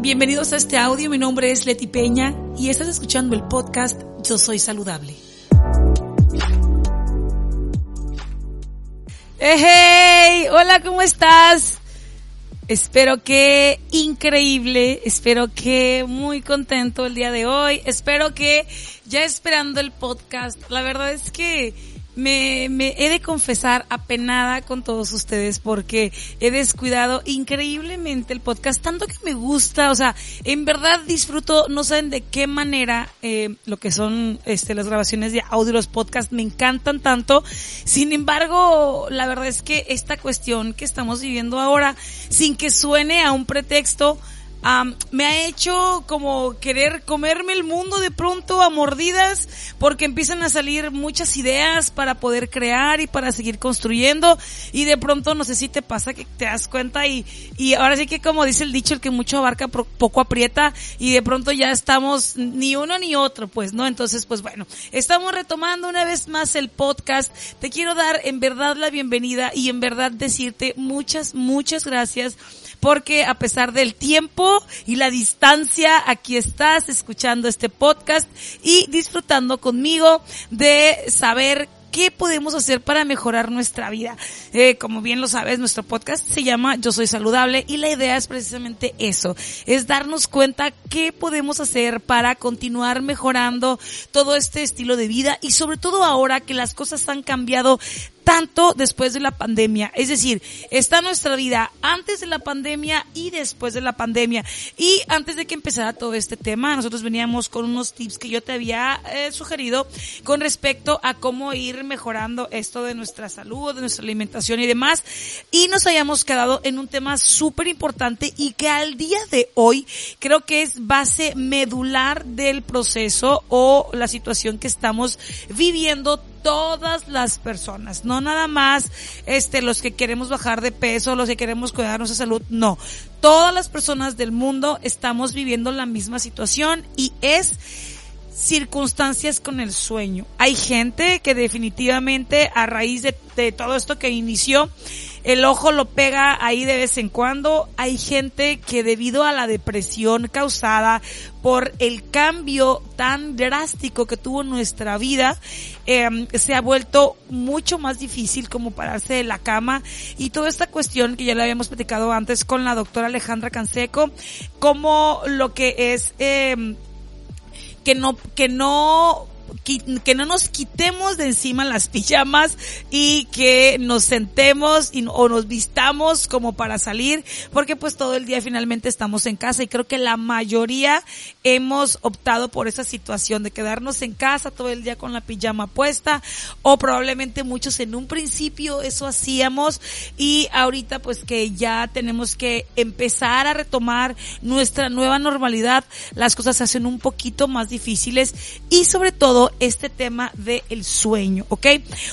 Bienvenidos a este audio, mi nombre es Leti Peña y estás escuchando el podcast Yo Soy Saludable. Hey, hola, ¿cómo estás? Espero que increíble, espero que muy contento el día de hoy, espero que ya esperando el podcast. La verdad es que me, me he de confesar apenada con todos ustedes porque he descuidado increíblemente el podcast, tanto que me gusta, o sea, en verdad disfruto, no saben de qué manera eh, lo que son este las grabaciones de audio, los podcasts me encantan tanto. Sin embargo, la verdad es que esta cuestión que estamos viviendo ahora, sin que suene a un pretexto, me ha hecho como querer comerme el mundo de pronto a mordidas porque empiezan a salir muchas ideas para poder crear y para seguir construyendo y de pronto no sé si te pasa que te das cuenta y, y ahora sí que como dice el dicho el que mucho abarca poco aprieta y de pronto ya estamos ni uno ni otro pues no entonces pues bueno estamos retomando una vez más el podcast. Te quiero dar en verdad la bienvenida y en verdad decirte muchas muchas gracias porque a pesar del tiempo y la distancia, aquí estás escuchando este podcast y disfrutando conmigo de saber qué podemos hacer para mejorar nuestra vida. Eh, como bien lo sabes, nuestro podcast se llama Yo Soy Saludable y la idea es precisamente eso, es darnos cuenta qué podemos hacer para continuar mejorando todo este estilo de vida y sobre todo ahora que las cosas han cambiado tanto después de la pandemia. Es decir, está nuestra vida antes de la pandemia y después de la pandemia. Y antes de que empezara todo este tema, nosotros veníamos con unos tips que yo te había eh, sugerido con respecto a cómo ir mejorando esto de nuestra salud, de nuestra alimentación y demás. Y nos habíamos quedado en un tema súper importante y que al día de hoy creo que es base medular del proceso o la situación que estamos viviendo todas las personas, no nada más este los que queremos bajar de peso, los que queremos cuidar nuestra salud, no. Todas las personas del mundo estamos viviendo la misma situación y es circunstancias con el sueño. Hay gente que definitivamente a raíz de, de todo esto que inició el ojo lo pega ahí de vez en cuando. Hay gente que debido a la depresión causada por el cambio tan drástico que tuvo nuestra vida, em, se ha vuelto mucho más difícil como pararse de la cama y toda esta cuestión que ya la habíamos platicado antes con la doctora Alejandra Canseco, como lo que es eh, que no que no que no nos quitemos de encima las pijamas y que nos sentemos y, o nos vistamos como para salir, porque pues todo el día finalmente estamos en casa y creo que la mayoría hemos optado por esa situación de quedarnos en casa todo el día con la pijama puesta o probablemente muchos en un principio eso hacíamos y ahorita pues que ya tenemos que empezar a retomar nuestra nueva normalidad, las cosas se hacen un poquito más difíciles y sobre todo este tema del sueño, ¿ok?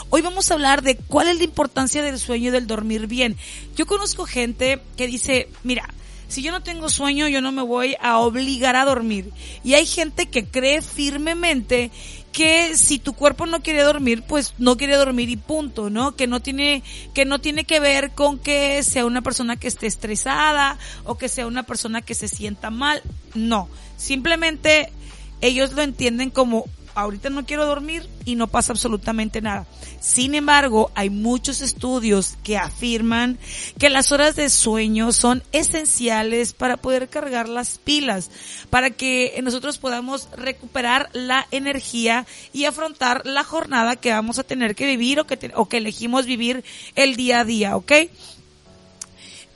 Hoy vamos a hablar de cuál es la importancia del sueño y del dormir bien. Yo conozco gente que dice, mira, si yo no tengo sueño, yo no me voy a obligar a dormir. Y hay gente que cree firmemente que si tu cuerpo no quiere dormir, pues no quiere dormir y punto, ¿no? Que no tiene, que no tiene que ver con que sea una persona que esté estresada o que sea una persona que se sienta mal. No. Simplemente ellos lo entienden como ahorita no quiero dormir y no pasa absolutamente nada. Sin embargo, hay muchos estudios que afirman que las horas de sueño son esenciales para poder cargar las pilas, para que nosotros podamos recuperar la energía y afrontar la jornada que vamos a tener que vivir o que, o que elegimos vivir el día a día, ¿ok?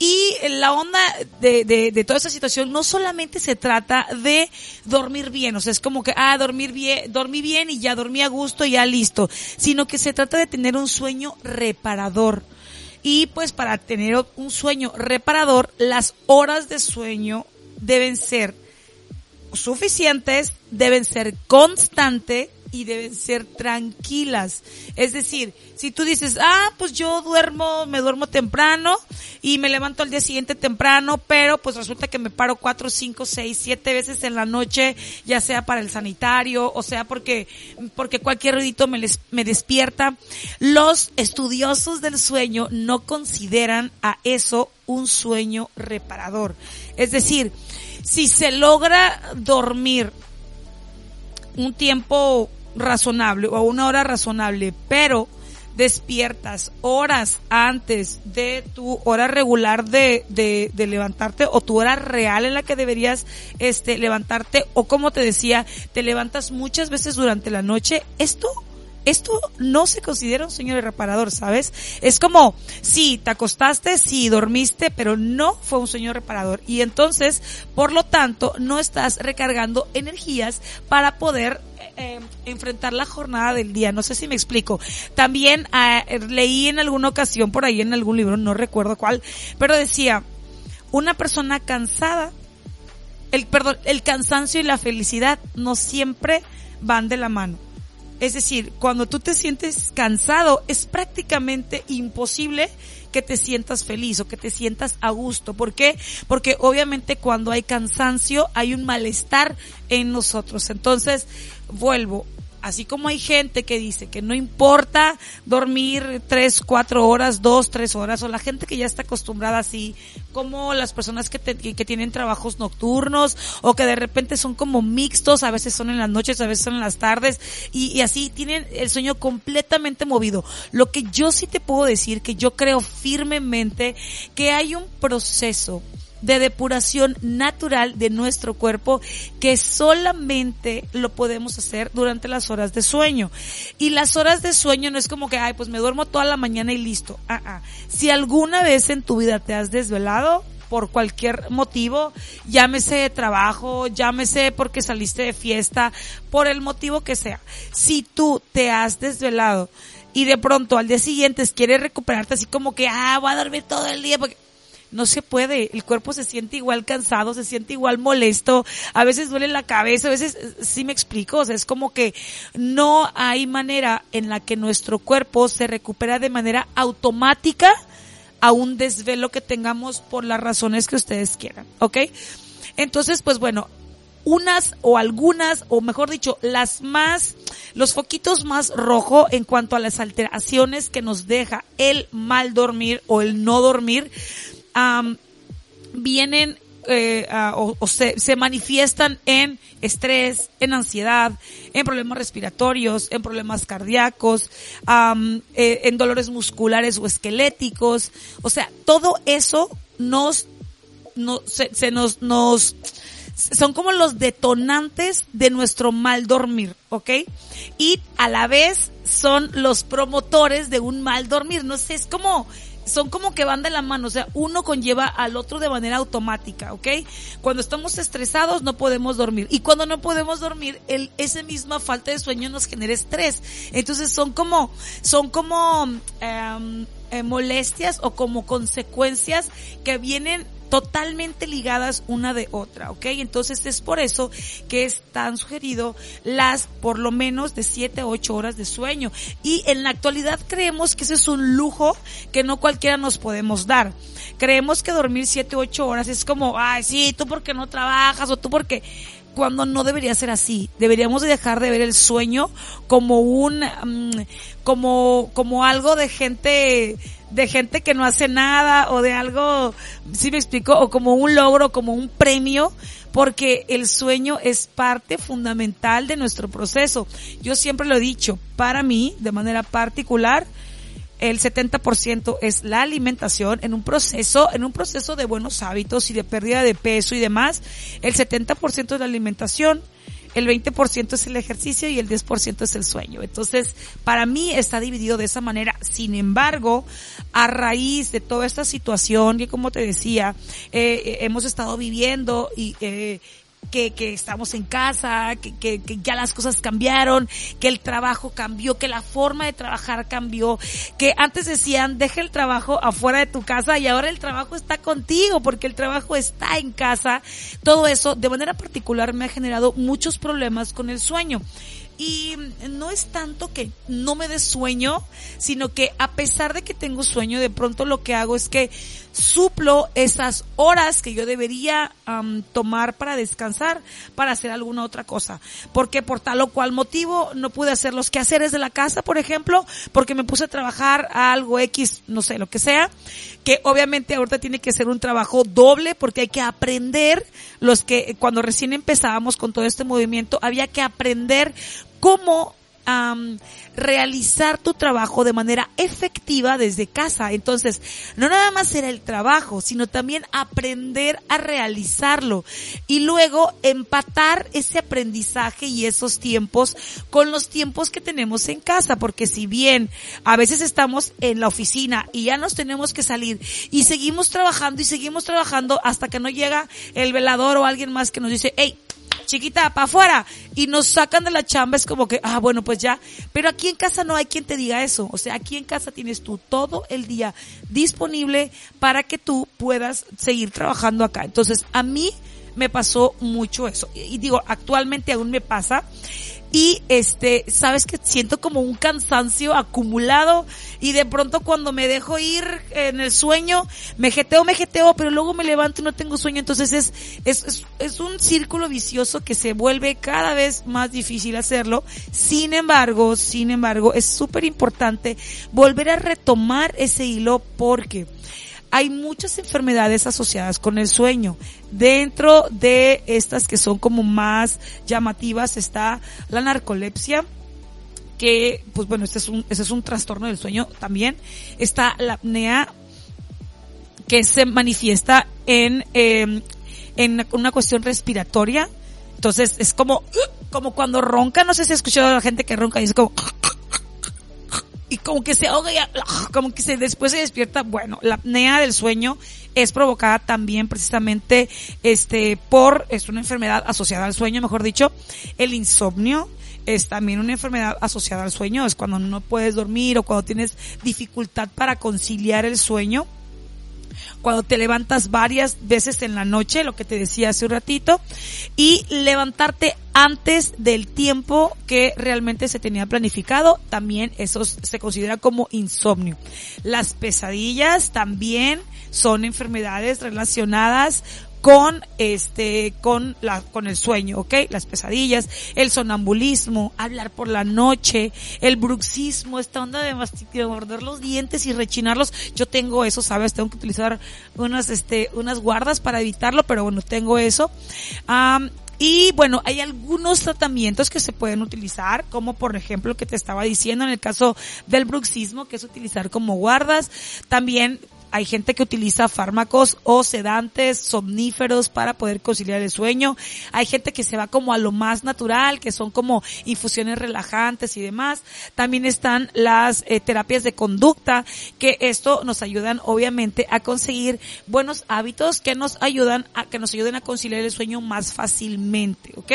Y la onda de, de, toda esa situación no solamente se trata de dormir bien, o sea, es como que, ah, dormir bien, dormí bien y ya dormí a gusto y ya listo, sino que se trata de tener un sueño reparador. Y pues para tener un sueño reparador, las horas de sueño deben ser suficientes, deben ser constantes y deben ser tranquilas. Es decir, si tú dices, ah, pues yo duermo, me duermo temprano y me levanto al día siguiente temprano, pero pues resulta que me paro cuatro, cinco, seis, siete veces en la noche, ya sea para el sanitario, o sea porque, porque cualquier ruidito me, les, me despierta. Los estudiosos del sueño no consideran a eso un sueño reparador. Es decir, si se logra dormir un tiempo razonable o una hora razonable, pero despiertas horas antes de tu hora regular de, de, de, levantarte o tu hora real en la que deberías este levantarte o como te decía, te levantas muchas veces durante la noche, esto esto no se considera un sueño reparador, ¿sabes? Es como, sí, te acostaste, sí, dormiste, pero no fue un sueño reparador. Y entonces, por lo tanto, no estás recargando energías para poder eh, enfrentar la jornada del día. No sé si me explico. También eh, leí en alguna ocasión por ahí en algún libro, no recuerdo cuál, pero decía, una persona cansada, el, perdón, el cansancio y la felicidad no siempre van de la mano. Es decir, cuando tú te sientes cansado, es prácticamente imposible que te sientas feliz o que te sientas a gusto. ¿Por qué? Porque obviamente cuando hay cansancio hay un malestar en nosotros. Entonces, vuelvo, así como hay gente que dice que no importa dormir tres, cuatro horas, dos, tres horas, o la gente que ya está acostumbrada así, como las personas que, que, tienen trabajos nocturnos, o que de repente son como mixtos, a veces son en las noches, a veces son en las tardes, y, y así tienen el sueño completamente movido. Lo que yo sí te puedo decir, que yo creo firmemente que hay un proceso de depuración natural de nuestro cuerpo que solamente lo podemos hacer durante las horas de sueño. Y las horas de sueño no es como que, ay, pues me duermo toda la mañana y listo. Ah, ah. Si alguna vez en tu vida te has desvelado, por cualquier motivo, llámese de trabajo, llámese porque saliste de fiesta, por el motivo que sea. Si tú te has desvelado y de pronto al día siguiente quieres recuperarte así como que, ah, voy a dormir todo el día porque no se puede, el cuerpo se siente igual cansado, se siente igual molesto, a veces duele la cabeza, a veces sí me explico, o sea, es como que no hay manera en la que nuestro cuerpo se recupera de manera automática a un desvelo que tengamos por las razones que ustedes quieran, ¿ok? Entonces, pues bueno, unas o algunas, o mejor dicho, las más, los foquitos más rojo en cuanto a las alteraciones que nos deja el mal dormir o el no dormir, vienen eh, o, se, se, manifiestan en estrés, en ansiedad, en problemas respiratorios, en problemas cardíacos, eh, en dolores musculares o esqueléticos. O sea, todo eso nos, no, se, se nos, nos, son como los detonantes de nuestro mal dormir, ¿ok? Y a la vez son los promotores de un mal dormir. No sé, es como, son como que van de la mano, o sea, uno conlleva al otro de manera automática, ¿ok? Cuando estamos estresados no podemos dormir y cuando no podemos dormir, el, esa misma falta de sueño nos genera estrés. Entonces son como, son como em, eh, molestias o como consecuencias que vienen totalmente ligadas una de otra, ¿ok? Entonces es por eso que es tan sugerido las por lo menos de 7 a 8 horas de sueño. Y en la actualidad creemos que ese es un lujo que no cualquiera nos podemos dar. Creemos que dormir 7 o 8 horas es como, ay, sí, tú porque no trabajas o tú porque cuando no debería ser así. Deberíamos dejar de ver el sueño como un, mm, como, como algo de gente de gente que no hace nada o de algo, si me explico, o como un logro, como un premio, porque el sueño es parte fundamental de nuestro proceso. Yo siempre lo he dicho, para mí, de manera particular, el 70% es la alimentación en un proceso, en un proceso de buenos hábitos y de pérdida de peso y demás. El 70% es la alimentación, el 20% es el ejercicio y el 10% es el sueño. Entonces, para mí está dividido de esa manera. Sin embargo, a raíz de toda esta situación que, como te decía, eh, eh hemos estado viviendo y eh, que, que estamos en casa, que, que, que, ya las cosas cambiaron, que el trabajo cambió, que la forma de trabajar cambió, que antes decían deja el trabajo afuera de tu casa y ahora el trabajo está contigo porque el trabajo está en casa. Todo eso de manera particular me ha generado muchos problemas con el sueño. Y no es tanto que no me dé sueño, sino que a pesar de que tengo sueño, de pronto lo que hago es que suplo esas horas que yo debería tomar para descansar, para hacer alguna otra cosa. Porque por tal o cual motivo no pude hacer los quehaceres de la casa, por ejemplo, porque me puse a trabajar algo X, no sé, lo que sea, que obviamente ahorita tiene que ser un trabajo doble porque hay que aprender los que cuando recién empezábamos con todo este movimiento había que aprender cómo realizar tu trabajo de manera efectiva desde casa. Entonces, no nada más era el trabajo, sino también aprender a realizarlo y luego empatar ese aprendizaje y esos tiempos con los tiempos que tenemos en casa, porque si bien a veces estamos en la oficina y ya nos tenemos que salir y seguimos trabajando y seguimos trabajando hasta que no llega el velador o alguien más que nos dice, hey, chiquita, para afuera, y nos sacan de la chamba, es como que, ah, bueno, pues ya, pero aquí en casa no hay quien te diga eso, o sea, aquí en casa tienes tú todo el día disponible para que tú puedas seguir trabajando acá. Entonces, a mí me pasó mucho eso, y digo, actualmente aún me pasa, y este, sabes que siento como un cansancio acumulado. Y de pronto cuando me dejo ir en el sueño, me jeteo, me jeteo, pero luego me levanto y no tengo sueño, entonces es, es, es, un círculo vicioso que se vuelve cada vez más difícil hacerlo. Sin embargo, sin embargo, es súper importante volver a retomar ese hilo porque hay muchas enfermedades asociadas con el sueño. Dentro de estas que son como más llamativas está la narcolepsia, que, pues bueno, este es un, ese es un trastorno del sueño también. Está la apnea, que se manifiesta en, em, en una cuestión respiratoria. Entonces es como, como cuando ronca, no sé si has escuchado a la gente que ronca y es como, y como que se ahoga y como que se después se despierta. Bueno, la apnea del sueño es provocada también precisamente este por es una enfermedad asociada al sueño, mejor dicho, el insomnio es también una enfermedad asociada al sueño, es cuando no puedes dormir o cuando tienes dificultad para conciliar el sueño cuando te levantas varias veces en la noche, lo que te decía hace un ratito, y levantarte antes del tiempo que realmente se tenía planificado, también eso se considera como insomnio. Las pesadillas también son enfermedades relacionadas con este, con la, con el sueño, ¿ok? Las pesadillas, el sonambulismo, hablar por la noche, el bruxismo, esta onda de, de morder los dientes y rechinarlos. Yo tengo eso, ¿sabes? Tengo que utilizar unas, este, unas guardas para evitarlo, pero bueno, tengo eso. y bueno, hay algunos tratamientos que se pueden utilizar, como por ejemplo que te estaba diciendo en el caso del bruxismo, que es utilizar como guardas. También hay gente que utiliza fármacos o sedantes, somníferos para poder conciliar el sueño. Hay gente que se va como a lo más natural, que son como infusiones relajantes y demás. También están las eh, terapias de conducta, que esto nos ayudan obviamente a conseguir buenos hábitos que nos ayudan a que nos ayuden a conciliar el sueño más fácilmente, ¿ok?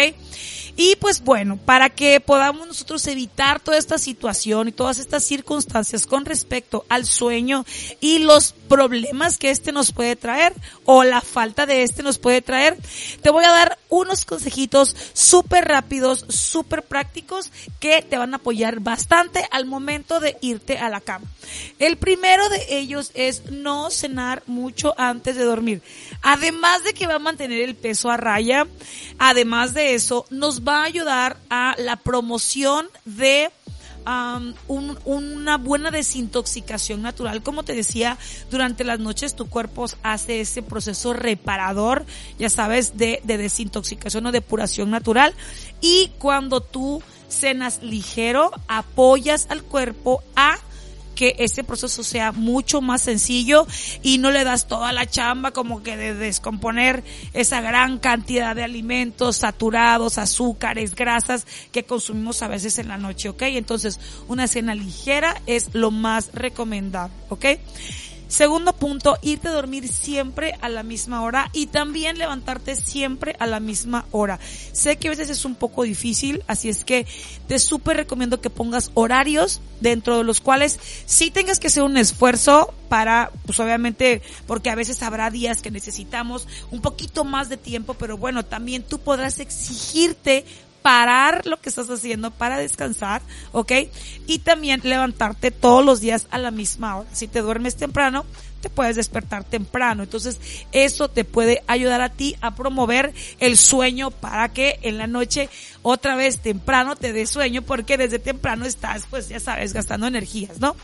Y pues bueno, para que podamos nosotros evitar toda esta situación y todas estas circunstancias con respecto al sueño y los problemas que este nos puede traer o la falta de este nos puede traer, te voy a dar unos consejitos súper rápidos, súper prácticos que te van a apoyar bastante al momento de irte a la cama. El primero de ellos es no cenar mucho antes de dormir. Además de que va a mantener el peso a raya, además de eso, nos va a ayudar a la promoción de una buena desintoxicación natural. Como te decía, durante las noches tu cuerpo hace ese proceso reparador, ya sabes, de, de desintoxicación o depuración natural. Y cuando tú cenas ligero, apoyas al cuerpo a que ese proceso sea mucho más sencillo y no le das toda la chamba como que de descomponer esa gran cantidad de alimentos saturados, azúcares, grasas que consumimos a veces en la noche, ¿ok? Entonces, una cena ligera es lo más recomendable, ¿ok? Segundo punto, irte a dormir siempre a la misma hora y también levantarte siempre a la misma hora. Sé que a veces es un poco difícil, así es que te súper recomiendo que pongas horarios dentro de los cuales sí tengas que hacer un esfuerzo para, pues obviamente, porque a veces habrá días que necesitamos un poquito más de tiempo, pero bueno, también tú podrás exigirte parar lo que estás haciendo para descansar, ¿ok? Y también levantarte todos los días a la misma hora. Si te duermes temprano, te puedes despertar temprano. Entonces, eso te puede ayudar a ti a promover el sueño para que en la noche otra vez temprano te dé sueño porque desde temprano estás, pues ya sabes, gastando energías, ¿no?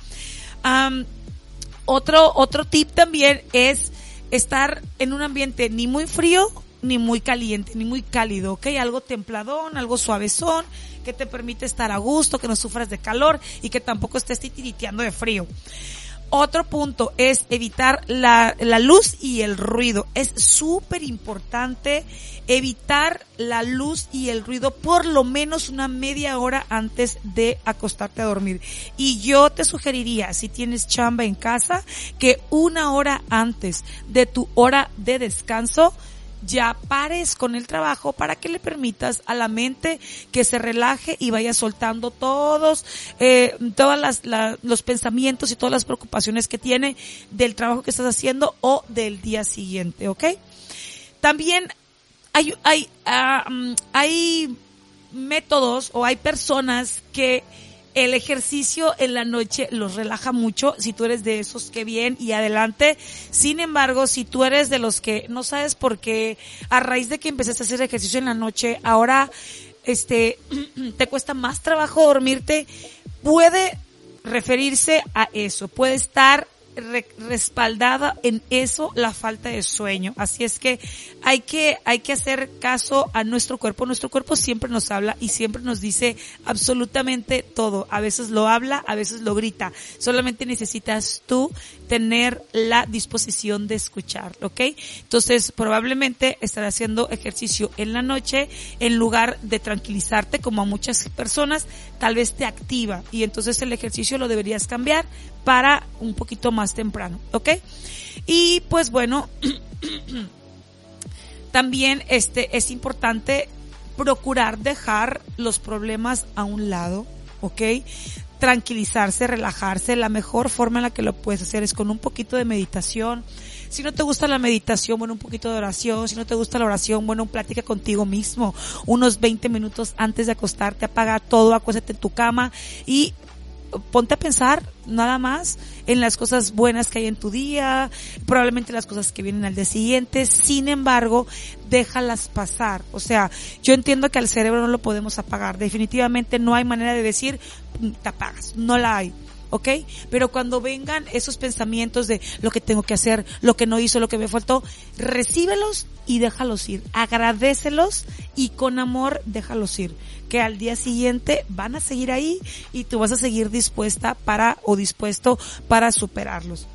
otro, otro tip también es estar en un ambiente ni muy frío ni muy caliente, ni muy cálido, ¿ok? Algo templadón, algo suavezón, que te permite estar a gusto, que no sufras de calor y que tampoco estés titiriteando de frío. Otro punto es evitar la, la luz y el ruido. Es súper importante evitar la luz y el ruido por lo menos una media hora antes de acostarte a dormir. Y yo te sugeriría, si tienes chamba en casa, que una hora antes de tu hora de descanso, ya pares con el trabajo para que le permitas a la mente que se relaje y vaya soltando todos, eh, todas las, los pensamientos y todas las preocupaciones que tiene del trabajo que estás haciendo o del día siguiente, ¿ok? También hay, hay, ah, mm, hay métodos o hay personas que el ejercicio en la noche los relaja mucho, si tú eres de esos que bien y adelante. Sin embargo, si tú eres de los que no sabes por qué, a raíz de que empezaste a hacer ejercicio en la noche, ahora este te cuesta más trabajo dormirte, puede referirse a eso, puede estar respaldada en eso la falta de sueño. Así es que hay que, hay que hacer caso a nuestro cuerpo. Nuestro cuerpo siempre nos habla y siempre nos dice absolutamente todo. A veces lo habla, a veces lo grita. Solamente necesitas tú tener la disposición de escuchar, ¿ok? Entonces probablemente estar haciendo ejercicio en la noche en lugar de tranquilizarte como a muchas personas, tal vez te activa y entonces el ejercicio lo deberías cambiar para un poquito más temprano, ¿ok? Y pues bueno, también este es importante procurar dejar los problemas a un lado, ¿ok? Tranquilizarse, relajarse. La mejor forma en la que lo puedes hacer es con un poquito de meditación. Si no te gusta la meditación, bueno, un poquito de oración. Si no te gusta la oración, bueno, plática contigo mismo. Unos 20 minutos antes de acostarte, apaga todo, acuéstate en tu cama y ponte a pensar nada más en las cosas buenas que hay en tu día, probablemente las cosas que vienen al día siguiente, sin embargo, déjalas pasar. O sea, yo entiendo que al cerebro no lo podemos apagar, definitivamente no hay manera de decir, mm, te apagas, no la hay. ¿Ok? Pero cuando vengan esos pensamientos de lo que tengo que hacer, lo que no hizo, lo que me faltó, recíbelos y déjalos ir. Agradecelos y con amor déjalos ir que al día siguiente van a seguir ahí y tú vas a seguir dispuesta para o dispuesto para superarlos.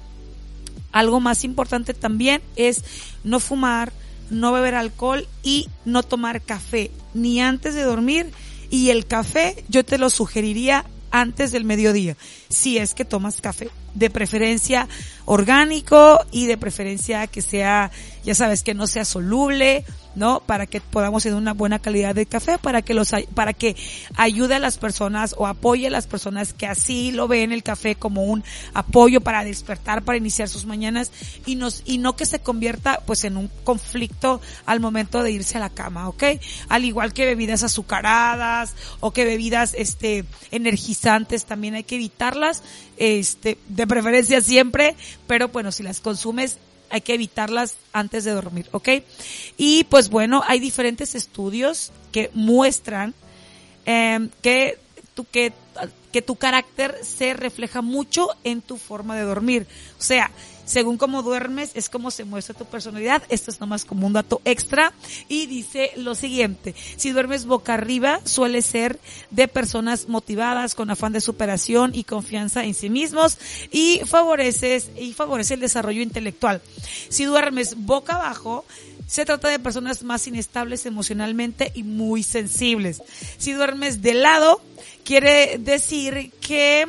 Algo más importante también es no fumar, no beber alcohol y no tomar café, ni antes de dormir. Y el café yo te lo sugeriría antes del mediodía, si es que tomas café. De preferencia orgánico y de preferencia que sea, ya sabes, que no sea soluble, ¿no? Para que podamos tener una buena calidad de café, para que los, para que ayude a las personas o apoye a las personas que así lo ven el café como un apoyo para despertar, para iniciar sus mañanas y nos, y no que se convierta pues en un conflicto al momento de irse a la cama, ¿ok? Al igual que bebidas azucaradas o que bebidas, este, energizantes también hay que este, de preferencia siempre, pero bueno, si las consumes hay que evitarlas antes de dormir, ¿ok? Y pues bueno, hay diferentes estudios que muestran eh, que, tu, que, que tu carácter se refleja mucho en tu forma de dormir. O sea, según cómo duermes, es como se muestra tu personalidad. Esto es nomás como un dato extra. Y dice lo siguiente, si duermes boca arriba, suele ser de personas motivadas, con afán de superación y confianza en sí mismos y favoreces, y favorece el desarrollo intelectual. Si duermes boca abajo, se trata de personas más inestables emocionalmente y muy sensibles. Si duermes de lado, quiere decir que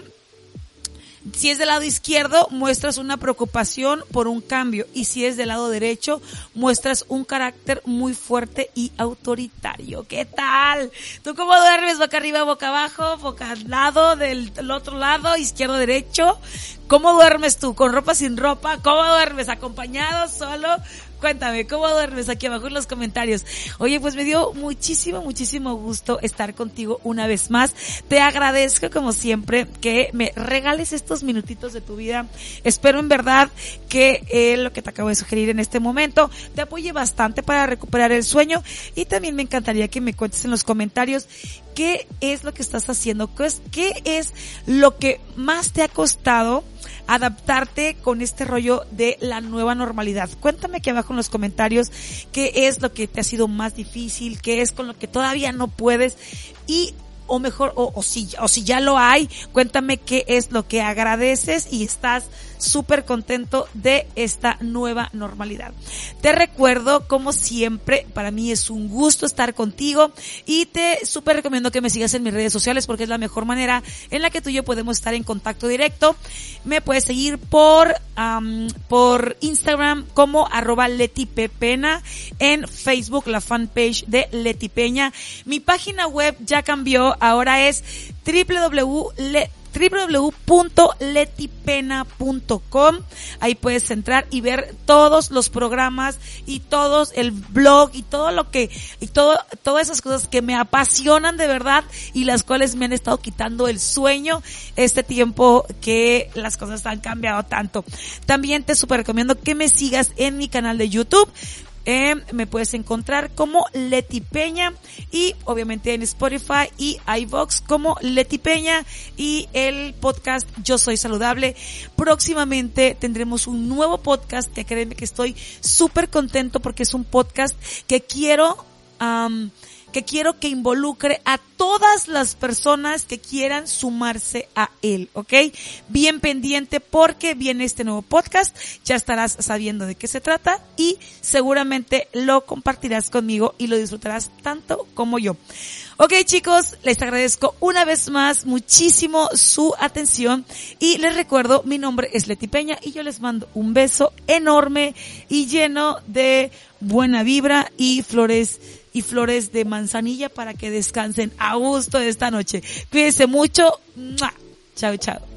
si es del lado izquierdo, muestras una preocupación por un cambio. Y si es del lado derecho, muestras un carácter muy fuerte y autoritario. ¿Qué tal? ¿Tú cómo duermes? ¿Boca arriba, boca abajo? ¿Boca al lado, del, otro lado, izquierdo, derecho? ¿Cómo duermes tú? ¿Con ropa sin ropa? ¿Cómo duermes? ¿Acompañado? ¿Solo? Cuéntame, ¿cómo duermes aquí abajo en los comentarios? Oye, pues me dio muchísimo, muchísimo gusto estar contigo una vez más. Te agradezco como siempre que me regales estos minutitos de tu vida. Espero en verdad que eh, lo que te acabo de sugerir en este momento te apoye bastante para recuperar el sueño y también me encantaría que me cuentes en los comentarios qué es lo que estás haciendo, qué es, qué es lo que más te ha costado adaptarte con este rollo de la nueva normalidad. Cuéntame aquí abajo en los comentarios qué es lo que te ha sido más difícil, qué es con lo que todavía no puedes y o mejor, o, si, o si ya lo hay, cuéntame qué es lo que agradeces y estás súper contento de esta nueva normalidad. Te recuerdo, como siempre, para mí es un gusto estar contigo y te súper recomiendo que me sigas en mis redes sociales porque es la mejor manera en la que tú y yo podemos estar en contacto directo. Me puedes seguir por, por Instagram como arroba Leti Pepena, en Facebook la fanpage de Leti Peña. Mi página web ya cambió, ahora es www www.letipena.com. Ahí puedes entrar y ver todos los programas y todos el blog y todo lo que, y todo, todas esas cosas que me apasionan de verdad y las cuales me han estado quitando el sueño este tiempo que las cosas han cambiado tanto. También te super recomiendo que me sigas en mi canal de YouTube. Eh, me puedes encontrar como Leti Peña y obviamente en Spotify y iVox como Leti Peña y el podcast Yo Soy Saludable. Próximamente tendremos un nuevo podcast que créeme que estoy súper contento porque es un podcast que quiero que quiero que involucre a todas las personas que quieran sumarse a él, ¿ok? Bien pendiente porque viene este nuevo podcast, ya estarás sabiendo de qué se trata y seguramente lo compartirás conmigo y lo disfrutarás tanto como yo. Ok chicos, les agradezco una vez más muchísimo su atención y les recuerdo, mi nombre es Leti Peña y yo les mando un beso enorme y lleno de buena vibra y flores y flores de manzanilla para que descansen a gusto esta noche. Cuídense mucho. Chao, chao.